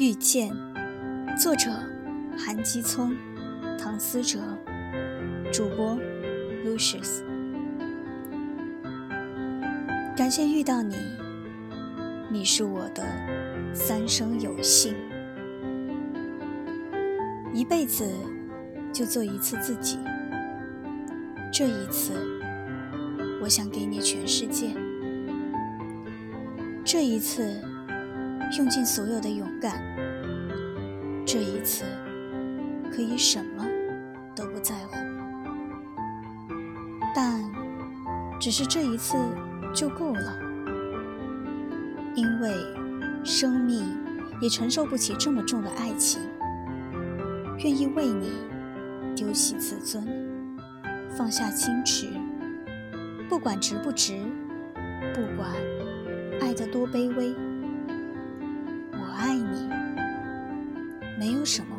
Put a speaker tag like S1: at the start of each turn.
S1: 遇见，作者韩基聪、唐思哲，主播 Lucius。感谢遇到你，你是我的三生有幸。一辈子就做一次自己，这一次，我想给你全世界。这一次。用尽所有的勇敢，这一次可以什么都不在乎，但只是这一次就够了，因为生命也承受不起这么重的爱情，愿意为你丢弃自尊，放下矜持，不管值不值，不管爱得多卑微。爱你，没有什么